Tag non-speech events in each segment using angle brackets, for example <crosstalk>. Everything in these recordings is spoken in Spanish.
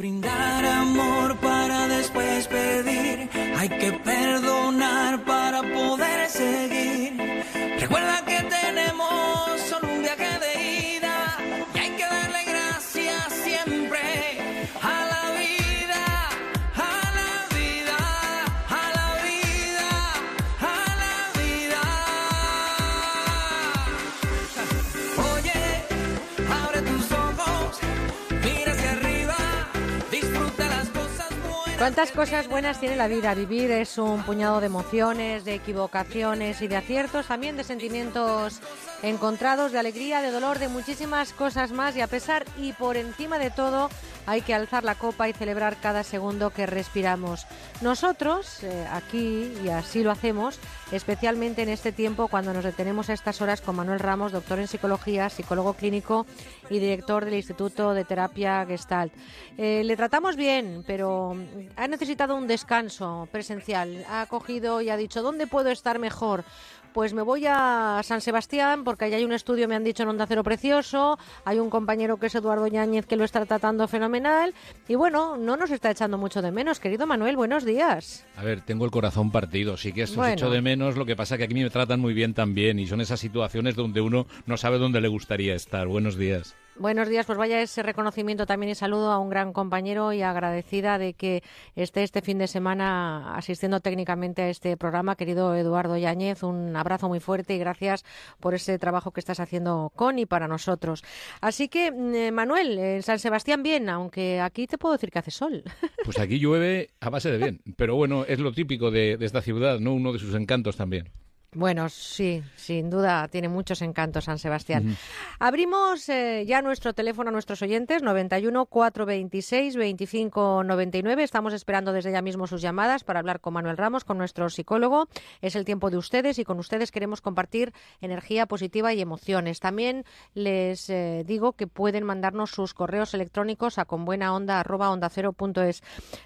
brindar ¿Cuántas cosas buenas tiene la vida? Vivir es un puñado de emociones, de equivocaciones y de aciertos, también de sentimientos encontrados, de alegría, de dolor, de muchísimas cosas más y a pesar y por encima de todo hay que alzar la copa y celebrar cada segundo que respiramos. Nosotros, eh, aquí, y así lo hacemos, especialmente en este tiempo cuando nos detenemos a estas horas con Manuel Ramos, doctor en psicología, psicólogo clínico y director del Instituto de Terapia Gestalt. Eh, le tratamos bien, pero ha necesitado un descanso presencial. Ha cogido y ha dicho, ¿dónde puedo estar mejor? Pues me voy a San Sebastián porque allá hay un estudio, me han dicho, en Onda Cero Precioso. Hay un compañero que es Eduardo Yáñez que lo está tratando fenomenal. Y bueno, no nos está echando mucho de menos. Querido Manuel, buenos días. A ver, tengo el corazón partido. Sí que esto Bueno. echo de menos. Lo que pasa que aquí me tratan muy bien también. Y son esas situaciones donde uno no sabe dónde le gustaría estar. Buenos días. Buenos días, pues vaya ese reconocimiento también y saludo a un gran compañero y agradecida de que esté este fin de semana asistiendo técnicamente a este programa, querido Eduardo Yáñez. Un abrazo muy fuerte y gracias por ese trabajo que estás haciendo con y para nosotros. Así que, mm, eh, Manuel, en San Sebastián bien, aunque aquí te puedo decir que hace sol. <laughs> Pues aquí llueve a base de bien. Pero bueno, es lo típico de, de esta ciudad, ¿no? Uno de sus encantos también. Bueno, sí, sin duda tiene muchos encantos San Sebastián. Abrimos eh, ya nuestro teléfono a nuestros oyentes, 91 426 25 99. Estamos esperando desde ya mismo sus llamadas para hablar con Manuel Ramos, con nuestro psicólogo. Es el tiempo de ustedes y con ustedes queremos compartir energía positiva y emociones. También les eh, digo que pueden mandarnos sus correos electrónicos a conbuenaonda@ondacero.es.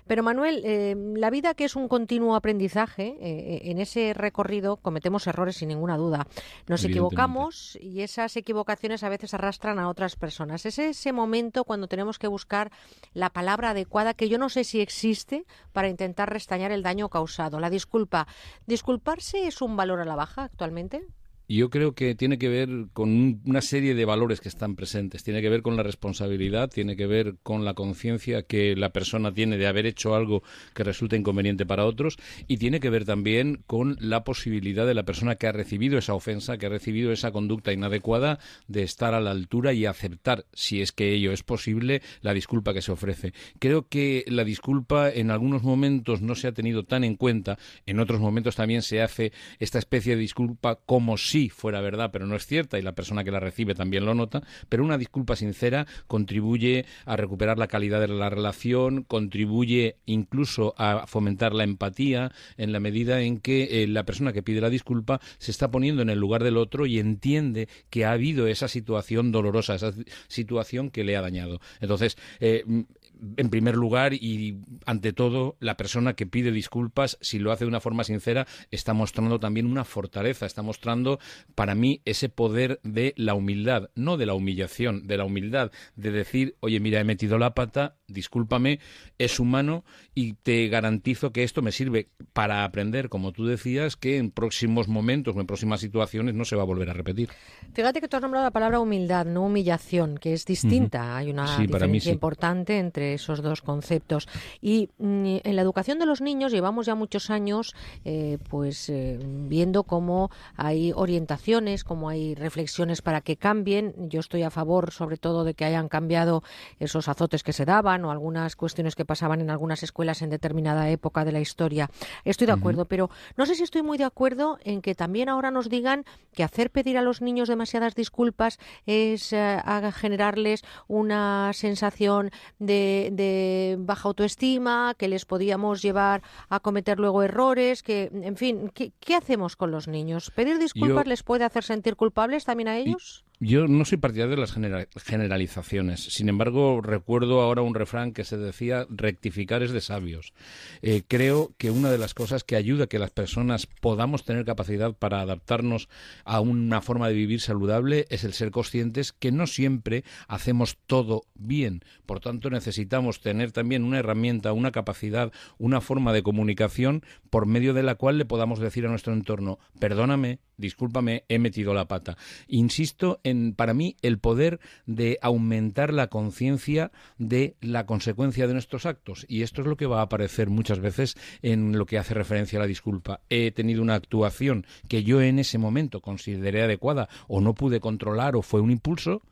Pero Manuel, eh, la vida que es un continuo aprendizaje, en ese recorrido cometemos errores sin ninguna duda. Nos equivocamos y esas equivocaciones a veces arrastran a otras personas. Es ese momento cuando tenemos que buscar la palabra adecuada que yo no sé si existe para intentar restañar el daño causado. La disculpa. ¿Disculparse es un valor a la baja actualmente? Yo creo que tiene que ver con un- una serie de valores que están presentes. Tiene que ver con la responsabilidad, tiene que ver con la conciencia que la persona tiene de haber hecho algo que resulta inconveniente para otros y tiene que ver también con la posibilidad de la persona que ha recibido esa ofensa, que ha recibido esa conducta inadecuada, de estar a la altura y aceptar, si es que ello es posible, la disculpa que se ofrece. Creo que la disculpa en algunos momentos no se ha tenido tan en cuenta, en otros momentos también se hace esta especie de disculpa como si fuera verdad, pero no es cierta y la persona que la recibe también lo nota, pero una disculpa sincera contribuye a recuperar la calidad de la relación, contribuye incluso a fomentar la empatía en la medida en que eh, la persona que pide la disculpa se está poniendo en el lugar del otro y entiende que ha habido esa situación dolorosa, esa situación que le ha dañado. Entonces, eh, en primer lugar y ante todo, la persona que pide disculpas, si lo hace de una forma sincera, está mostrando también una fortaleza, está mostrando para mí ese poder de la humildad, no de la humillación, de la humildad, de decir, oye, mira, he metido la pata, discúlpame, es humano y te garantizo que esto me sirve para aprender, como tú decías, que en próximos momentos o en próximas situaciones no se va a volver a repetir. Fíjate que tú has nombrado la palabra humildad, no humillación, que es distinta. Hay una Sí, diferencia sí. importante entre esos dos conceptos. Y mm, en la educación de los niños llevamos ya muchos años eh, pues eh, viendo cómo hay orientaciones, cómo hay reflexiones para que cambien. Yo estoy a favor sobre todo de que hayan cambiado esos azotes que se daban o algunas cuestiones que pasaban en algunas escuelas en determinada época de la historia. Estoy de acuerdo, pero no sé si estoy muy de acuerdo en que también ahora nos digan que hacer pedir a los niños demasiadas disculpas es eh, a generarles una sensación de, de baja autoestima, que les podíamos llevar a cometer luego errores, que, en fin, ¿qué, qué hacemos con los niños? ¿Pedir disculpas Yo- les puede hacer sentir culpables también a ellos? Yo no soy partidario de las generalizaciones. Sin embargo, recuerdo ahora un refrán que se decía rectificar es de sabios. Eh, creo que una de las cosas que ayuda a que las personas podamos tener capacidad para adaptarnos a una forma de vivir saludable es el ser conscientes que no siempre hacemos todo bien. Por tanto, necesitamos tener también una herramienta, una capacidad, una forma de comunicación por medio de la cual le podamos decir a nuestro entorno, perdóname, discúlpame, he metido la pata. Insisto en, para mí, el poder de aumentar la conciencia de la consecuencia de nuestros actos. Y esto es lo que va a aparecer muchas veces en lo que hace referencia a la disculpa. He tenido una actuación que yo en ese momento consideré adecuada o no pude controlar o fue un impulso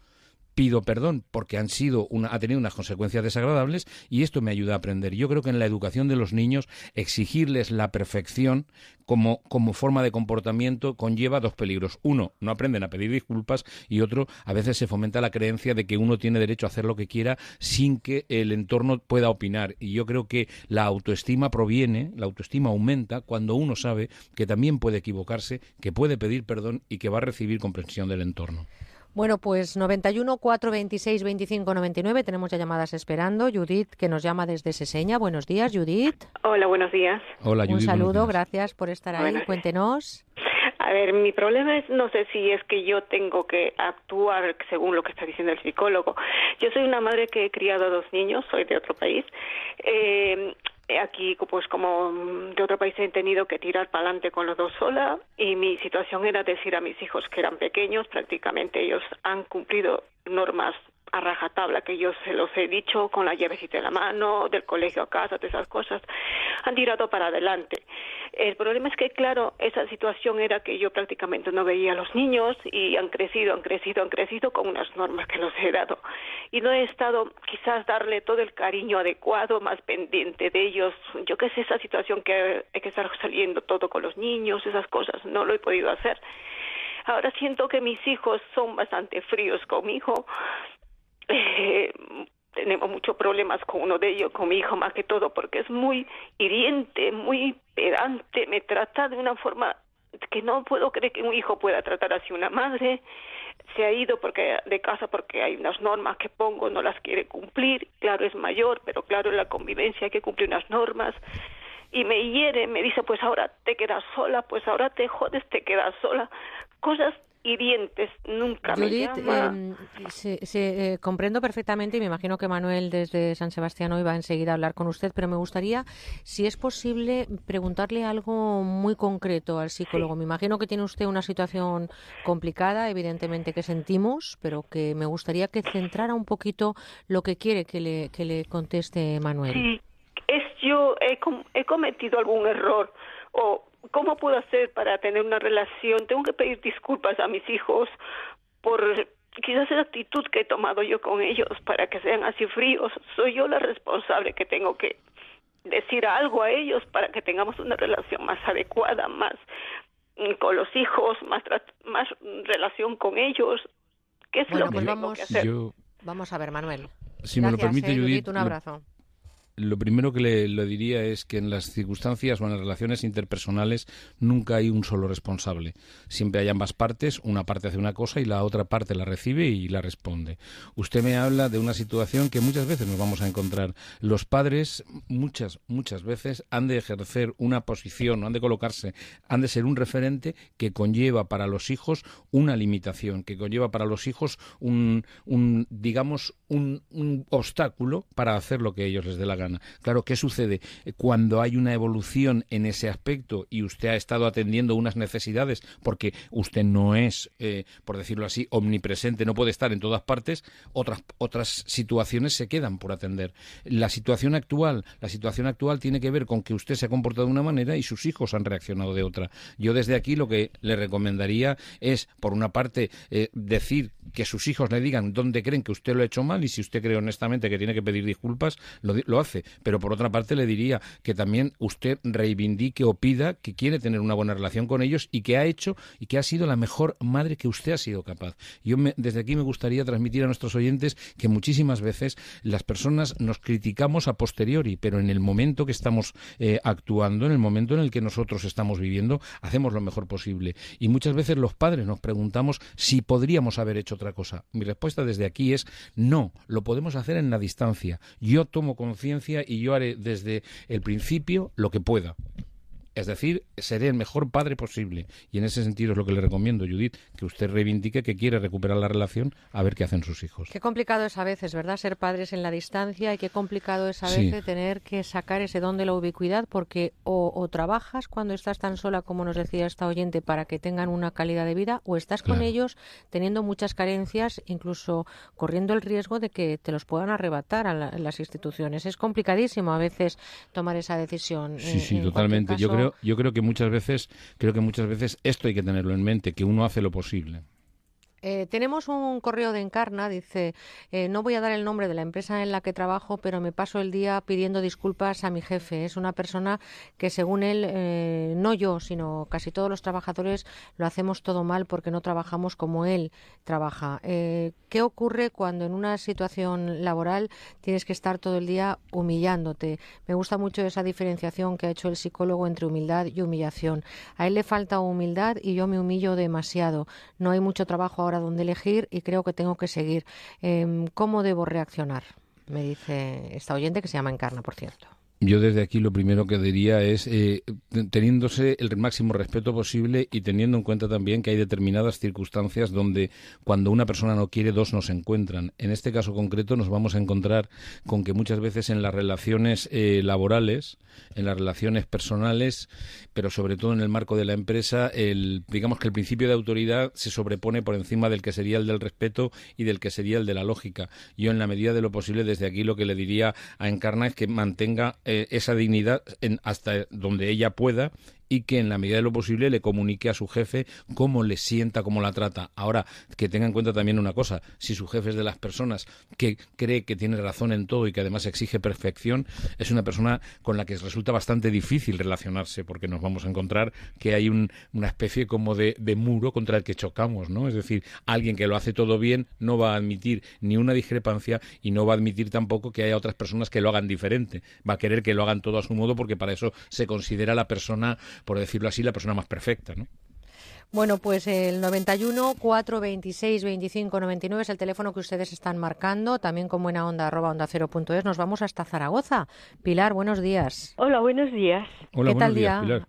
pido perdón porque han sido una, ha tenido unas consecuencias desagradables y esto me ayuda a aprender. Yo creo que en la educación de los niños exigirles la perfección como, como forma de comportamiento conlleva dos peligros. Uno, no aprenden a pedir disculpas y otro, a veces se fomenta la creencia de que uno tiene derecho a hacer lo que quiera sin que el entorno pueda opinar. Y yo creo que la autoestima proviene, la autoestima aumenta cuando uno sabe que también puede equivocarse, que puede pedir perdón y que va a recibir comprensión del entorno. Bueno, pues 91 426 25 99. Tenemos ya llamadas esperando. Judith, que nos llama desde Seseña. Buenos días, Judith. Hola, buenos días. Hola, Judith. Un saludo, gracias por estar ahí. Cuéntenos. A ver, mi problema es, no sé si es que yo tengo que actuar según lo que está diciendo el psicólogo. Yo soy una madre que he criado a dos niños, soy de otro país. Eh, aquí pues como de otro país he tenido que tirar para adelante con los dos sola y mi situación era decir a mis hijos que eran pequeños, prácticamente ellos han cumplido normas a rajatabla que yo se los he dicho con la llavecita en la mano, del colegio a casa, de esas cosas, han tirado para adelante. El problema es que, claro, esa situación era que yo prácticamente no veía a los niños y han crecido, han crecido, han crecido con unas normas que los he dado. Y no he estado quizás darle todo el cariño adecuado, más pendiente de ellos. Yo qué sé, esa situación que hay que estar saliendo todo con los niños, esas cosas, no lo he podido hacer. Ahora siento que mis hijos son bastante fríos conmigo <laughs> eh, tenemos muchos problemas con uno de ellos, con mi hijo más que todo, porque es muy hiriente, muy pedante, me trata de una forma que no puedo creer que un hijo pueda tratar así una madre. Se ha ido porque de casa porque hay unas normas que pongo, no las quiere cumplir. Claro, es mayor, pero claro, en la convivencia hay que cumplir unas normas. Y me hiere, me dice, pues ahora te quedas sola, pues ahora te jodes, te quedas sola. Cosas hirientes, nunca me llama. Eh, se, comprendo perfectamente y me imagino que Manuel desde San Sebastián hoy va enseguida a hablar con usted, pero me gustaría, si es posible, preguntarle algo muy concreto al psicólogo. Me imagino que tiene usted una situación complicada, evidentemente que sentimos, pero que me gustaría que centrara un poquito lo que quiere que le, que le conteste Manuel. Sí, es yo he, he cometido algún error o ¿cómo puedo hacer para tener una relación? Tengo que pedir disculpas a mis hijos por quizás esa actitud que he tomado yo con ellos para que sean así fríos. Soy yo la responsable que tengo que decir algo a ellos para que tengamos una relación más adecuada, más mm, con los hijos, más más relación con ellos. ¿Qué es lo que pues tengo que hacer? Vamos a ver, Manuel. Si me lo permite, eh, Judith, un abrazo lo primero que le, diría es que en las circunstancias o en las relaciones interpersonales nunca hay un solo responsable. Siempre hay ambas partes, una parte hace una cosa y la otra parte la recibe y la responde. Usted me habla de una situación que muchas veces nos vamos a encontrar. Los padres muchas, muchas veces han de ejercer una posición, han de colocarse, han de ser un referente que conlleva para los hijos una limitación, que conlleva para los hijos un, un digamos, un, un obstáculo para hacer lo que ellos les dé la gana Claro, ¿qué sucede? Cuando hay una evolución en ese aspecto y usted ha estado atendiendo unas necesidades porque usted no es, eh, por decirlo así, omnipresente, no puede estar en todas partes, otras, otras situaciones se quedan por atender. La situación actual, la situación actual tiene que ver con que usted se ha comportado de una manera y sus hijos han reaccionado de otra. Yo desde aquí lo que le recomendaría es, por una parte, eh, decir que sus hijos le digan dónde creen que usted lo ha hecho mal y si usted cree honestamente que tiene que pedir disculpas, lo, lo hace Pero por otra parte le diría que también usted reivindique o pida que quiere tener una buena relación con ellos y que ha hecho y que ha sido la mejor madre que usted ha sido capaz. Yo desde aquí me gustaría transmitir a nuestros oyentes que muchísimas veces las personas nos criticamos a posteriori, pero en el momento que estamos eh, actuando, en el momento en el que nosotros estamos viviendo, hacemos lo mejor posible. Y muchas veces los padres nos preguntamos si podríamos haber hecho otra cosa. Mi respuesta desde aquí es no, lo podemos hacer en la distancia. Yo tomo conciencia y yo haré desde el principio lo que pueda. Es decir, seré el mejor padre posible. Y en ese sentido es lo que le recomiendo, Judith, que usted reivindique que quiere recuperar la relación a ver qué hacen sus hijos. Qué complicado es a veces, ¿verdad? Ser padres en la distancia y qué complicado es a veces tener que sacar ese don de la ubicuidad porque o, trabajas cuando estás tan sola, como nos decía esta oyente, para que tengan una calidad de vida, o estás con ellos teniendo muchas carencias, incluso corriendo el riesgo de que te los puedan arrebatar a las instituciones. Es complicadísimo a veces tomar esa decisión. Sí, sí, totalmente. Yo creo yo creo que muchas veces, creo que muchas veces esto hay que tenerlo en mente, que uno hace lo posible. Eh, tenemos un correo de Encarna, dice, eh, no voy a dar el nombre de la empresa en la que trabajo, pero me paso el día pidiendo disculpas a mi jefe. Es una persona que, según él, eh, no yo, sino casi todos los trabajadores lo hacemos todo mal porque no trabajamos como él trabaja. ¿Qué ocurre cuando en una situación laboral tienes que estar todo el día humillándote? Me gusta mucho esa diferenciación que ha hecho el psicólogo entre humildad y humillación. A él le falta humildad y yo me humillo demasiado. No hay mucho trabajo ahora donde elegir y creo que tengo que seguir. Em, ¿Cómo debo reaccionar? Me dice esta oyente que se llama Encarna, por cierto. Yo desde aquí lo primero que diría es eh, teniéndose el máximo respeto posible y teniendo en cuenta también que hay determinadas circunstancias donde cuando una persona no quiere dos no se encuentran. En este caso concreto nos vamos a encontrar con que muchas veces en las relaciones eh, laborales, en las relaciones personales, pero sobre todo en el marco de la empresa, el, digamos que el principio de autoridad se sobrepone por encima del que sería el del respeto y del que sería el de la lógica. Yo en la medida de lo posible desde aquí lo que le diría a Encarna es que mantenga eh, esa dignidad en, hasta donde ella pueda y que en la medida de lo posible le comunique a su jefe cómo le sienta, cómo la trata. Ahora, que tenga en cuenta también una cosa, si su jefe es de las personas que cree que tiene razón en todo y que además exige perfección, es una persona con la que resulta bastante difícil relacionarse porque nos vamos a encontrar que hay una especie como de, de muro contra el que chocamos, ¿no? Es decir, alguien que lo hace todo bien no va a admitir ni una discrepancia y no va a admitir tampoco que haya otras personas que lo hagan diferente. Va a querer que lo hagan todo a su modo porque para eso se considera la persona por decirlo así, la persona más perfecta, ¿no? Bueno, pues el 91 426 25 99 es el teléfono que ustedes están marcando, también con buena onda arroba onda cero punto es. Nos vamos hasta Zaragoza. Pilar, buenos días. Hola, buenos días. Hola, ¿Qué tal día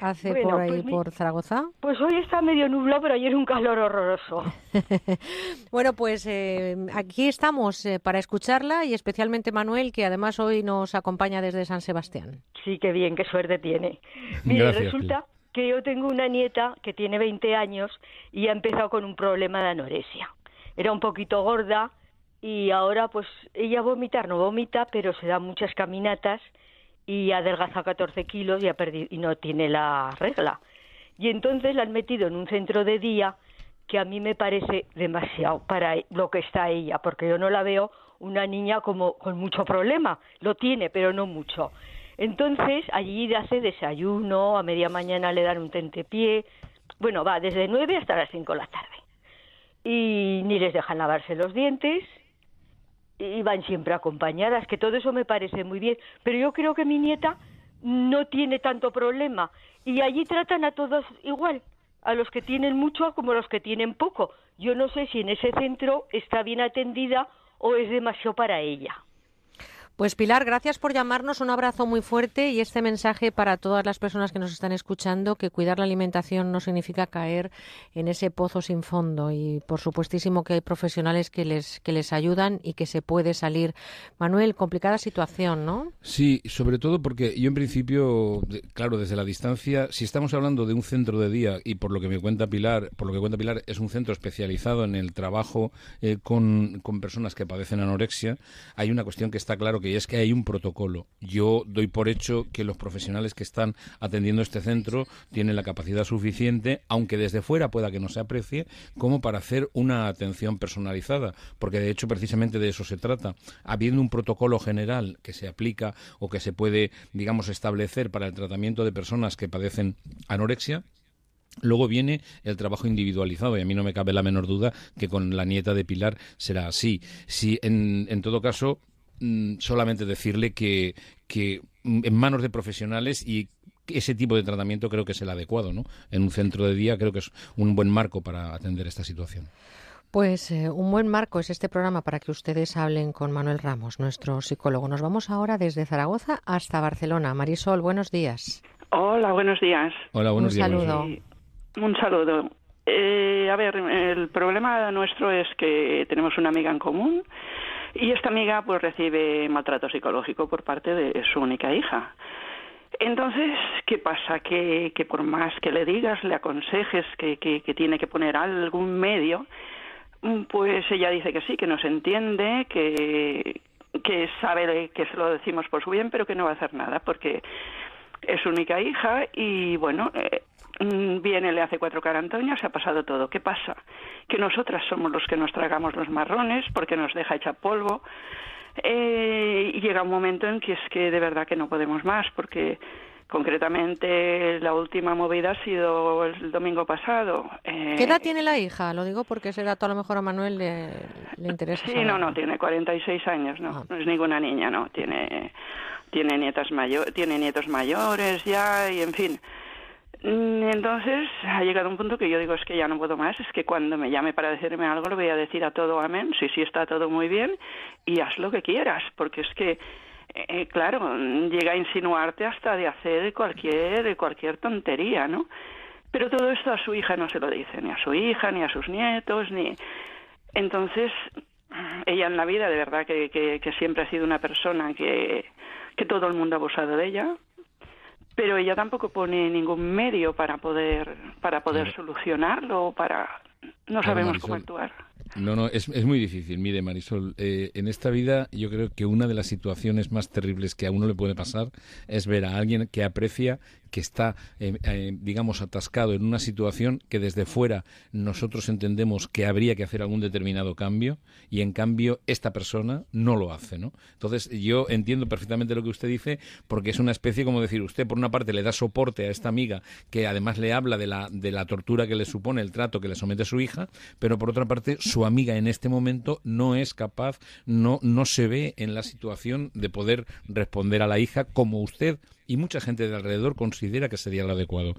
hace por ahí, pues por Zaragoza? Pues hoy está medio nublado, pero ayer un calor horroroso. <laughs> bueno, pues eh, aquí estamos eh, para escucharla y especialmente Manuel, que además hoy nos acompaña desde San Sebastián. Sí, qué bien, qué suerte tiene. <laughs> Mire, resulta que yo tengo una nieta que tiene 20 años y ha empezado con un problema de anorexia. Era un poquito gorda y ahora pues ella vomitar no vomita, pero se da muchas caminatas y ha adelgazado 14 kilos y, ha perdido, y no tiene la regla. Y entonces la han metido en un centro de día que a mí me parece demasiado para lo que está ella, porque yo no la veo una niña como con mucho problema. Lo tiene, pero no mucho. Entonces, allí hace desayuno, a media mañana le dan un tentepié. Bueno, va desde nueve hasta las cinco de la tarde. Y ni les dejan lavarse los dientes, y van siempre acompañadas, que todo eso me parece muy bien. Pero yo creo que mi nieta no tiene tanto problema. Y allí tratan a todos igual, a los que tienen mucho como a los que tienen poco. Yo no sé si en ese centro está bien atendida o es demasiado para ella. Pues Pilar, gracias por llamarnos, un abrazo muy fuerte y este mensaje para todas las personas que nos están escuchando, que cuidar la alimentación no significa caer en ese pozo sin fondo y por supuestísimo que hay profesionales que les, que les ayudan y que se puede salir. Manuel, complicada situación, ¿no? Sí, sobre todo porque yo en principio, claro, desde la distancia, si estamos hablando de un centro de día y por lo que me cuenta Pilar, por lo que cuenta Pilar, es un centro especializado en el trabajo eh, con, con personas que padecen anorexia, hay una cuestión que está claro que que es que hay un protocolo. Yo doy por hecho que los profesionales que están atendiendo este centro tienen la capacidad suficiente, aunque desde fuera pueda que no se aprecie, como para hacer una atención personalizada, porque de hecho precisamente de eso se trata. Habiendo un protocolo general que se aplica o que se puede, digamos, establecer para el tratamiento de personas que padecen anorexia, Luego viene el trabajo individualizado y a mí no me cabe la menor duda que con la nieta de Pilar será así. Si en, en todo caso mm, solamente decirle que, que en manos de profesionales y ese tipo de tratamiento creo que es el adecuado, ¿no? En un centro de día creo que es un buen marco para atender esta situación. Pues eh, un buen marco es este programa para que ustedes hablen con Manuel Ramos, nuestro psicólogo. Nos vamos ahora desde Zaragoza hasta Barcelona. Marisol, buenos días. Hola, buenos días. Hola, buenos un días. Saludo. Un saludo. Eh, a ver, el problema nuestro es que tenemos una amiga en común y esta amiga pues recibe maltrato psicológico por parte de su única hija. Entonces, ¿qué pasa? Que, que por más que le digas, le aconsejes que, tiene que poner algún medio, mm, pues ella dice que sí, que nos entiende, que, sabe que se lo decimos por su bien, pero que no va a hacer nada porque es su única hija y bueno, eh, viene, le hace cuatro carantoñas, ha pasado todo. ¿Qué pasa? Que nosotras somos los que nos tragamos los marrones porque nos deja hecha polvo. Eh, y llega un momento en que es que de verdad que no podemos más porque concretamente la última movida ha sido el domingo pasado. Eh, ¿Qué edad tiene la hija? Lo digo porque ese dato a lo mejor a Manuel le, le interesa. Sí, saber. no, no, tiene 46 años, no, Ah. no es ninguna niña, no, tiene tiene nietas mayor, tiene nietos mayores ya y en fin. Mm, Entonces ha llegado un punto que yo digo es que ya no puedo más, es que cuando me llame para decirme algo le voy a decir a todo amén, sí, sí está todo muy bien y haz lo que quieras, porque es que eh, claro, llega a insinuarte hasta de hacer cualquier cualquier tontería, ¿no? Pero todo esto a su hija no se lo dice, ni a su hija, ni a sus nietos, ni entonces ella en la vida de verdad que, que, que siempre ha sido una persona que, que todo el mundo ha abusado de ella, pero ella tampoco pone ningún medio para poder para poder solucionarlo, para no sabemos cómo actuar. No, no, es, es muy difícil. Mire, Marisol, eh, en esta vida yo creo que una de las situaciones más terribles que a uno le puede pasar es ver a alguien que aprecia que está, eh, eh, digamos, atascado en una situación que desde fuera nosotros entendemos que habría que hacer algún determinado cambio y en cambio esta persona no lo hace, ¿no? Entonces yo entiendo perfectamente lo que usted dice porque es una especie como decir, usted por una parte le da soporte a esta amiga que además le habla de la, de la tortura que le supone el trato que le somete su hija, pero por otra parte su amiga en este momento no es capaz, no, no se ve en la situación de poder responder a la hija como usted y mucha gente de alrededor considera que sería lo adecuado.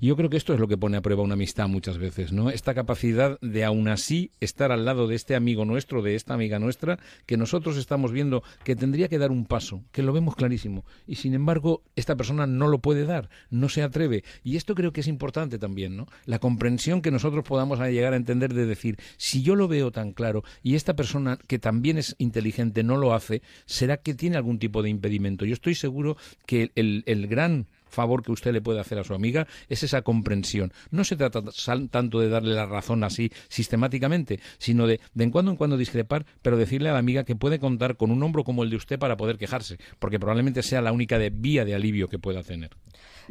Yo creo que esto es lo que pone a prueba una amistad muchas veces, ¿no? Esta capacidad de aún así estar al lado de este amigo nuestro, de esta amiga nuestra, que nosotros estamos viendo que tendría que dar un paso, que lo vemos clarísimo, y sin embargo esta persona no lo puede dar, no se atreve. Y esto creo que es importante también, ¿no? La comprensión que nosotros podamos llegar a entender de decir, si yo lo veo tan claro y esta persona que también es inteligente no lo hace, será que tiene algún tipo de impedimento. Yo estoy seguro que el, el gran favor que usted le puede hacer a su amiga es esa comprensión. No se trata tanto de darle la razón así sistemáticamente, sino de de en cuando en cuando discrepar, pero decirle a la amiga que puede contar con un hombro como el de usted para poder quejarse, porque probablemente sea la única de vía de alivio que pueda tener.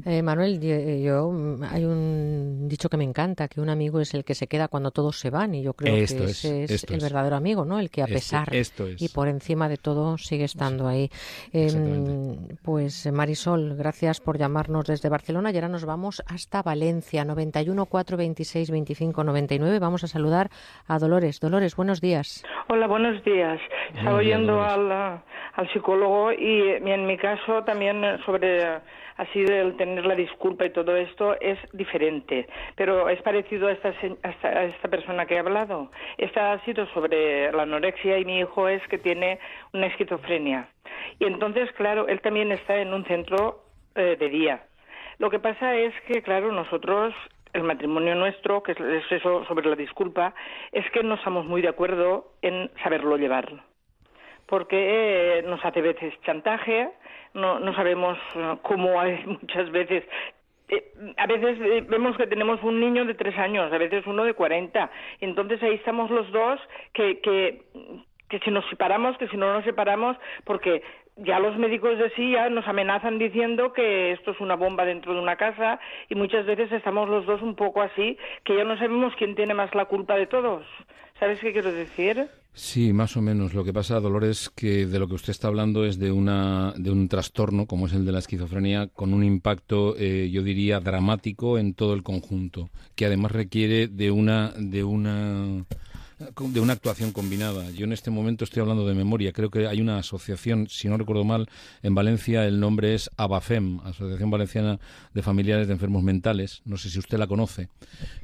Eh, Manuel, yo, yo, mm, hay un dicho que me encanta, que un amigo es el que se queda cuando todos se van y yo creo Esto que es, ese es, el es. verdadero amigo, ¿no? El que a Esto- pesar esto es. y por encima de todo sigue estando ahí. Eh, Exactamente. pues eh, Marisol, gracias por llamarnos desde Barcelona y ahora nos vamos hasta Valencia, 91 426 25 99. Vamos a saludar a Dolores. Dolores, buenos días. Hola, buenos días. Estaba días, oyendo al, ah, al psicólogo y eh, en mi caso también sobre eh, así del tener la disculpa y todo esto es diferente, pero es parecido a esta, se- a esta, a esta persona que he hablado. Esta ha sido sobre la anorexia y mi hijo es que tiene una esquizofrenia. Y entonces, claro, él también está en un centro eh, de día. Lo que pasa es que, claro, nosotros, el matrimonio nuestro, que es es eso sobre la disculpa, es que no estamos muy de acuerdo en saberlo llevar. Porque eh, nos hace veces chantaje, no, no sabemos eh, cómo hay <laughs> muchas veces. eh, a veces vemos que tenemos un niño de tres años, a veces uno de cuarenta. Entonces ahí estamos los dos que, que, que si nos separamos, que si no nos separamos, porque ya los médicos de sí ya nos amenazan diciendo que esto es una bomba dentro de una casa y muchas veces estamos los dos un poco así, que ya no sabemos quién tiene más la culpa de todos. ¿Sabes qué quiero decir? Sí, más o menos. Lo que pasa, Dolores, que de lo que usted está hablando es de una de un trastorno como es el de la esquizofrenia con un impacto, eh, yo diría, dramático en todo el conjunto, que además requiere de una de una de una actuación combinada. Yo en este momento estoy hablando de memoria. Creo que hay una asociación, si no recuerdo mal, en Valencia el nombre es ABAFEM, Asociación Valenciana de Familiares de Enfermos Mentales. No sé si usted la conoce,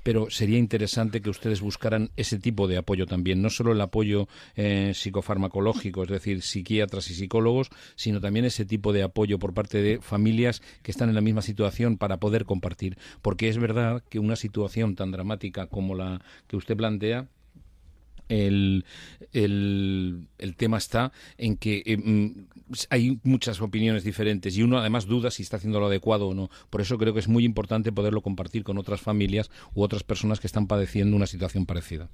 pero sería interesante que ustedes buscaran ese tipo de apoyo también. No solo el apoyo eh, psicofarmacológico, es decir, psiquiatras y psicólogos, sino también ese tipo de apoyo por parte de familias que están en la misma situación para poder compartir. Porque es verdad que una situación tan dramática como la que usted plantea, el, el, tema está en que eh, mm, hay muchas opiniones diferentes y uno además duda si está haciendo lo adecuado o no. Por eso creo que es muy importante poderlo compartir con otras familias u otras personas que están padeciendo una situación parecida.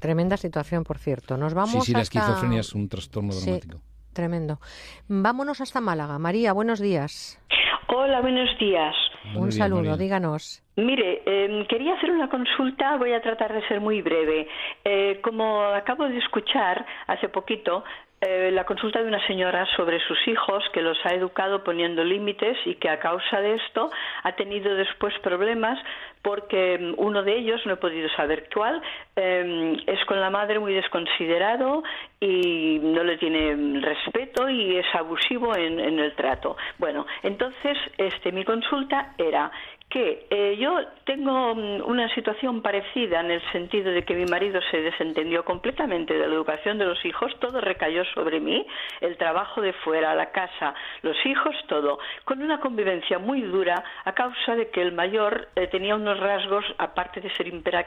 Tremenda situación, por cierto. Nos vamos sí, sí, la esquizofrenia es un trastorno dramático. Tremendo. Vámonos hasta Málaga. María, buenos días. Hola, buenos días. Un saludo, díganos. Mire, em, quería hacer una consulta, voy a tratar de ser muy breve. Eh, como acabo de escuchar hace poquito, eh, la consulta de una señora sobre sus hijos que los ha educado poniendo límites y que a causa de esto ha tenido después problemas porque mm, uno de ellos, no he podido saber cuál, em, es con la madre muy desconsiderado y no le tiene respeto y es abusivo en, en el trato. Bueno, entonces este, mi consulta era que eh, yo tengo mm, una situación parecida en el sentido de que mi marido se desentendió completamente de la educación de los hijos, todo recayó sobre mí, el trabajo de fuera, la casa, los hijos, todo, con una convivencia muy dura a causa de que el mayor eh, tenía unos rasgos, aparte de ser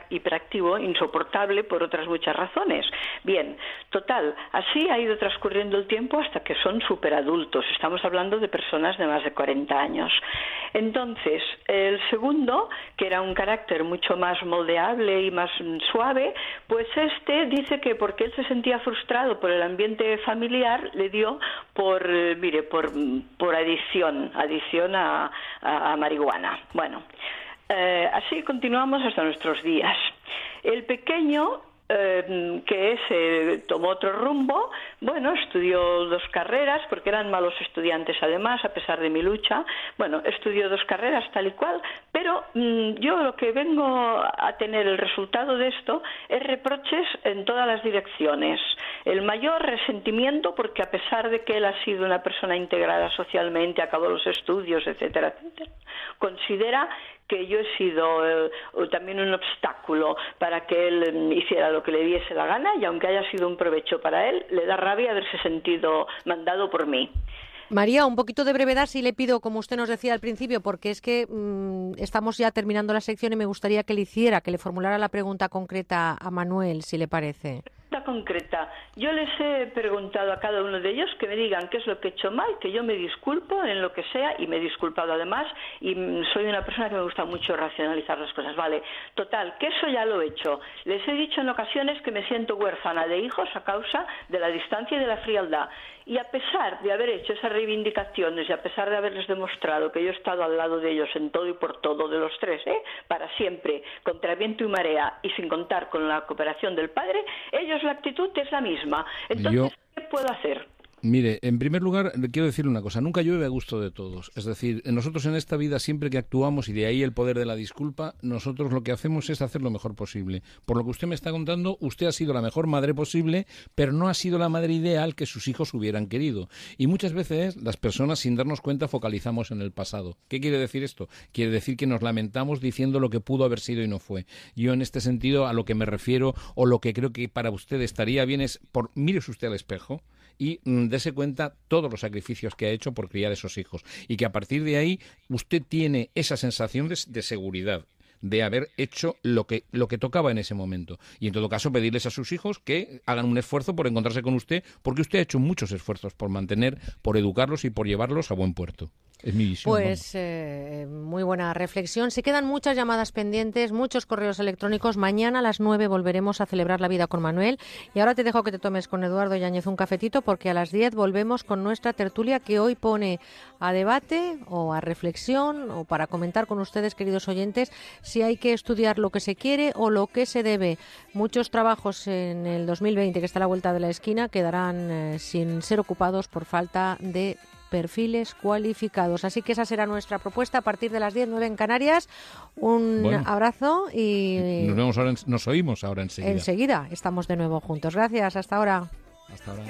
hiperactivo, insoportable por otras muchas razones. Bien, total, así ha ido transcurriendo el tiempo hasta que son superadultos, estamos hablando de personas de más de 40 años. Entonces, el segundo, que era un carácter mucho más moldeable y más suave, pues este dice que porque él se sentía frustrado por el ambiente familiar, le dio por, eh, mire, por, por adicción, adicción a, marihuana. Bueno, eh, así continuamos hasta nuestros días. El pequeño eh, que ese tomó otro rumbo. Bueno, estudió dos carreras, porque eran malos estudiantes además, a pesar de mi lucha. Bueno, estudió dos carreras tal y cual, pero mm, yo lo que vengo a tener el resultado de esto es reproches en todas las direcciones. El mayor resentimiento, porque a pesar de que él ha sido una persona integrada socialmente, acabó los estudios, etcétera, etcétera, considera que yo he sido eh, también un obstáculo para que él mm, hiciera lo que le diese la gana y aunque haya sido un provecho para él, le da rabia haberse sentido mandado por mí. María, un poquito de brevedad si le pido, como usted nos decía al principio, porque es que mm, estamos ya terminando la sección y me gustaría que le hiciera, que le formulara la pregunta concreta a Manuel, si le parece concreta. Yo les he preguntado a cada uno de ellos que me digan qué es lo que he hecho mal, que yo me disculpo en lo que sea y me he disculpado además y soy una persona que me gusta mucho racionalizar las cosas. Vale, total, que eso ya lo he hecho. Les he dicho en ocasiones que me siento huérfana de hijos a causa de la distancia y de la frialdad. Y a pesar de haber hecho esas reivindicaciones y a pesar de haberles demostrado que yo he estado al lado de ellos en todo y por todo, de los tres, ¿eh? para siempre, contra viento y marea y sin contar con la cooperación del padre, ellos la actitud es la misma. Entonces, ¿qué puedo hacer? Mire, en primer lugar, quiero decir una cosa, nunca llueve a gusto de todos. Es decir, nosotros en esta vida, siempre que actuamos, y de ahí el poder de la disculpa, nosotros lo que hacemos es hacer lo mejor posible. Por lo que usted me está contando, usted ha sido la mejor madre posible, pero no ha sido la madre ideal que sus hijos hubieran querido. Y muchas veces las personas, sin darnos cuenta, focalizamos en el pasado. ¿Qué quiere decir esto? Quiere decir que nos lamentamos diciendo lo que pudo haber sido y no fue. Yo en este sentido, a lo que me refiero, o lo que creo que para usted estaría bien es, por, mírese usted al espejo, y mm, dése cuenta todos los sacrificios que ha hecho por criar esos hijos y que a partir de ahí usted tiene esa sensación de, seguridad de haber hecho lo que, lo que tocaba en ese momento. Y en todo caso, pedirles a sus hijos que hagan un esfuerzo por encontrarse con usted, porque usted ha hecho muchos esfuerzos por mantener, por educarlos y por llevarlos a buen puerto. Es mi visión. Pues eh, muy buena reflexión. Se quedan muchas llamadas pendientes, muchos correos electrónicos. Mañana a las 9 volveremos a celebrar la vida con Manuel. Y ahora te dejo que te tomes con Eduardo Yáñez un cafetito porque a las 10 volvemos con nuestra tertulia que hoy pone a debate o a reflexión o para comentar con ustedes, queridos oyentes, si hay que estudiar lo que se quiere o lo que se debe. Muchos trabajos en el 2020, que está a la vuelta de la esquina, quedarán eh, sin ser ocupados por falta de perfiles cualificados. Así que esa será nuestra propuesta a partir de las 10, 9 en Canarias. Un abrazo y... Nos, vemos ahora nos oímos ahora enseguida. Enseguida estamos de nuevo juntos. Gracias, hasta ahora. Hasta ahora.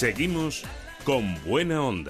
Seguimos con buena onda.